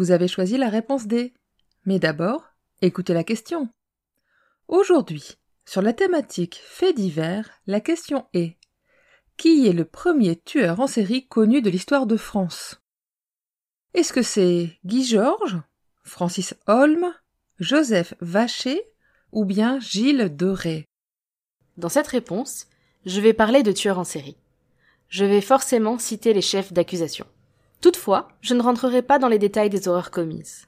vous avez choisi la réponse D. Mais d'abord, écoutez la question. Aujourd'hui, sur la thématique fait divers, la question est Qui est le premier tueur en série connu de l'histoire de France? Est-ce que c'est Guy Georges, Francis Holm, Joseph Vacher ou bien Gilles de Dans cette réponse, je vais parler de tueurs en série. Je vais forcément citer les chefs d'accusation. Toutefois, je ne rentrerai pas dans les détails des horreurs commises.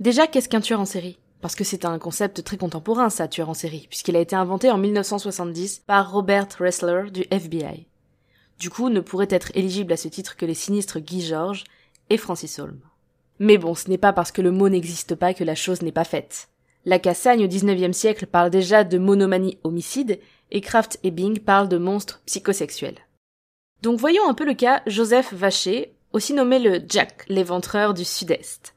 Déjà, qu'est-ce qu'un tueur en série? Parce que c'est un concept très contemporain, ça, tueur en série, puisqu'il a été inventé en 1970 par Robert Ressler du FBI. Du coup, ne pourrait être éligible à ce titre que les sinistres Guy Georges et Francis Holm. Mais bon, ce n'est pas parce que le mot n'existe pas que la chose n'est pas faite. La Cassagne au XIXe siècle parle déjà de monomanie homicide, et Kraft et Bing parlent de monstres psychosexuels. Donc voyons un peu le cas Joseph Vacher, aussi nommé le Jack, l'éventreur du Sud-Est.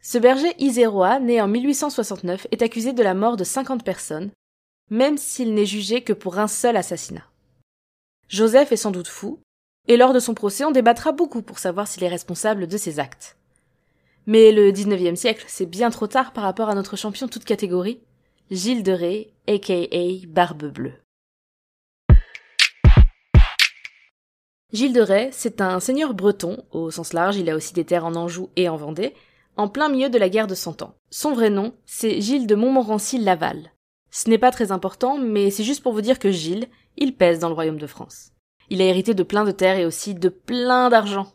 Ce berger isérois, né en 1869, est accusé de la mort de 50 personnes, même s'il n'est jugé que pour un seul assassinat. Joseph est sans doute fou, et lors de son procès on débattra beaucoup pour savoir s'il est responsable de ses actes. Mais le 19e siècle, c'est bien trop tard par rapport à notre champion toute catégorie, Gilles de Ré, aka Barbe Bleue. Gilles de Rais, c'est un seigneur breton, au sens large, il a aussi des terres en Anjou et en Vendée, en plein milieu de la guerre de Cent Ans. Son vrai nom, c'est Gilles de Montmorency-Laval. Ce n'est pas très important, mais c'est juste pour vous dire que Gilles, il pèse dans le royaume de France. Il a hérité de plein de terres et aussi de plein d'argent.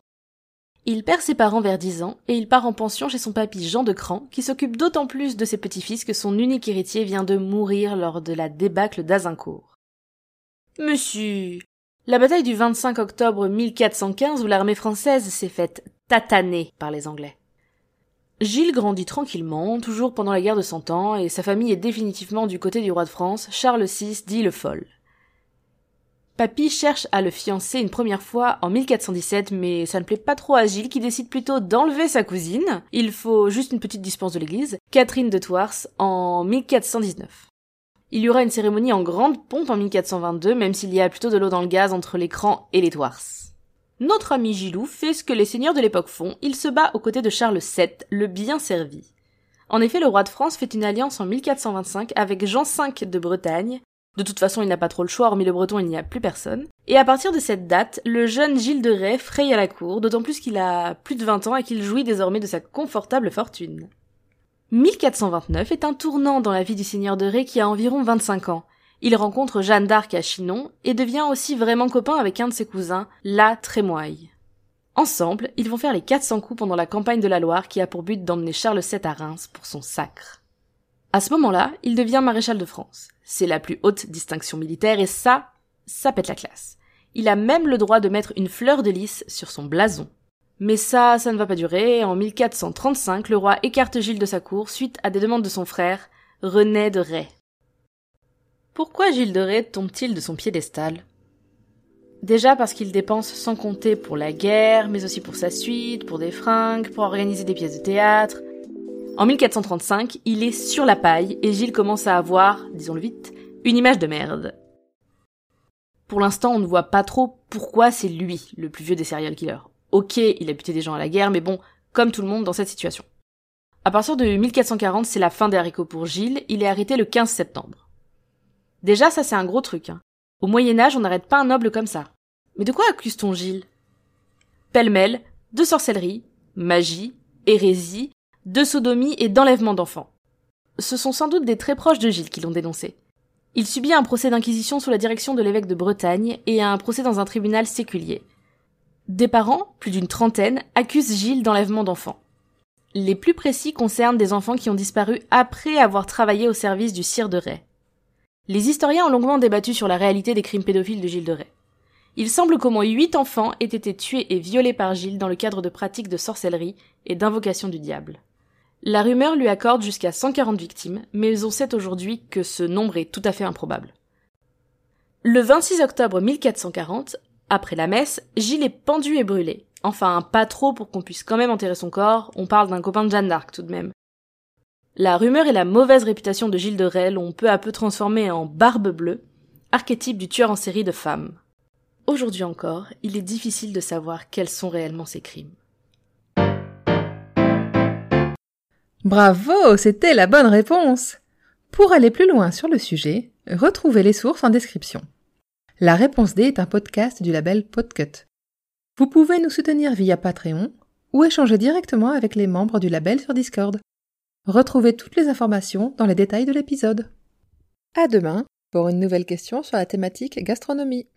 Il perd ses parents vers dix ans et il part en pension chez son papy Jean de Cran, qui s'occupe d'autant plus de ses petits-fils que son unique héritier vient de mourir lors de la débâcle d'Azincourt. Monsieur, la bataille du 25 octobre 1415 où l'armée française s'est faite tataner par les Anglais. Gilles grandit tranquillement, toujours pendant la guerre de Cent Ans, et sa famille est définitivement du côté du roi de France, Charles VI, dit le Foll. Papy cherche à le fiancer une première fois en 1417, mais ça ne plaît pas trop à Gilles qui décide plutôt d'enlever sa cousine, il faut juste une petite dispense de l'église, Catherine de Thouars, en 1419. Il y aura une cérémonie en grande pompe en 1422, même s'il y a plutôt de l'eau dans le gaz entre l'écran et les toirs. Notre ami Gilou fait ce que les seigneurs de l'époque font, il se bat aux côtés de Charles VII, le bien servi. En effet, le roi de France fait une alliance en 1425 avec Jean V de Bretagne. De toute façon, il n'a pas trop le choix, hormis le breton, il n'y a plus personne. Et à partir de cette date, le jeune Gilles de Rais fraye à la cour, d'autant plus qu'il a plus de 20 ans et qu'il jouit désormais de sa confortable fortune. 1429 est un tournant dans la vie du seigneur de Ré qui a environ 25 ans. Il rencontre Jeanne d'Arc à Chinon et devient aussi vraiment copain avec un de ses cousins, la Trémoille. Ensemble, ils vont faire les 400 coups pendant la campagne de la Loire qui a pour but d'emmener Charles VII à Reims pour son sacre. À ce moment-là, il devient maréchal de France. C'est la plus haute distinction militaire et ça, ça pète la classe. Il a même le droit de mettre une fleur de lys sur son blason. Mais ça, ça ne va pas durer. En 1435, le roi écarte Gilles de sa cour suite à des demandes de son frère, René de Rais. Pourquoi Gilles de Rais tombe-t-il de son piédestal? Déjà parce qu'il dépense sans compter pour la guerre, mais aussi pour sa suite, pour des fringues, pour organiser des pièces de théâtre. En 1435, il est sur la paille et Gilles commence à avoir, disons-le vite, une image de merde. Pour l'instant, on ne voit pas trop pourquoi c'est lui, le plus vieux des serial killers. Ok, il a buté des gens à la guerre, mais bon, comme tout le monde dans cette situation. À partir de 1440, c'est la fin des haricots pour Gilles, il est arrêté le 15 septembre. Déjà, ça c'est un gros truc. Hein. Au Moyen Âge, on n'arrête pas un noble comme ça. Mais de quoi accuse-t-on Gilles? Pêle-mêle, de sorcellerie, magie, hérésie, de sodomie et d'enlèvement d'enfants. Ce sont sans doute des très proches de Gilles qui l'ont dénoncé. Il subit un procès d'inquisition sous la direction de l'évêque de Bretagne et un procès dans un tribunal séculier. Des parents, plus d'une trentaine, accusent Gilles d'enlèvement d'enfants. Les plus précis concernent des enfants qui ont disparu après avoir travaillé au service du sire de Ray. Les historiens ont longuement débattu sur la réalité des crimes pédophiles de Gilles de Ray. Il semble qu'au moins huit enfants aient été tués et violés par Gilles dans le cadre de pratiques de sorcellerie et d'invocation du diable. La rumeur lui accorde jusqu'à 140 victimes, mais on sait aujourd'hui que ce nombre est tout à fait improbable. Le 26 octobre 1440, après la messe, Gilles est pendu et brûlé. Enfin, pas trop pour qu'on puisse quand même enterrer son corps, on parle d'un copain de Jeanne d'Arc tout de même. La rumeur et la mauvaise réputation de Gilles de Rais l'ont peu à peu transformé en Barbe Bleue, archétype du tueur en série de femmes. Aujourd'hui encore, il est difficile de savoir quels sont réellement ses crimes. Bravo, c'était la bonne réponse. Pour aller plus loin sur le sujet, retrouvez les sources en description. La réponse D est un podcast du label Podcut. Vous pouvez nous soutenir via Patreon ou échanger directement avec les membres du label sur Discord. Retrouvez toutes les informations dans les détails de l'épisode. À demain pour une nouvelle question sur la thématique gastronomie.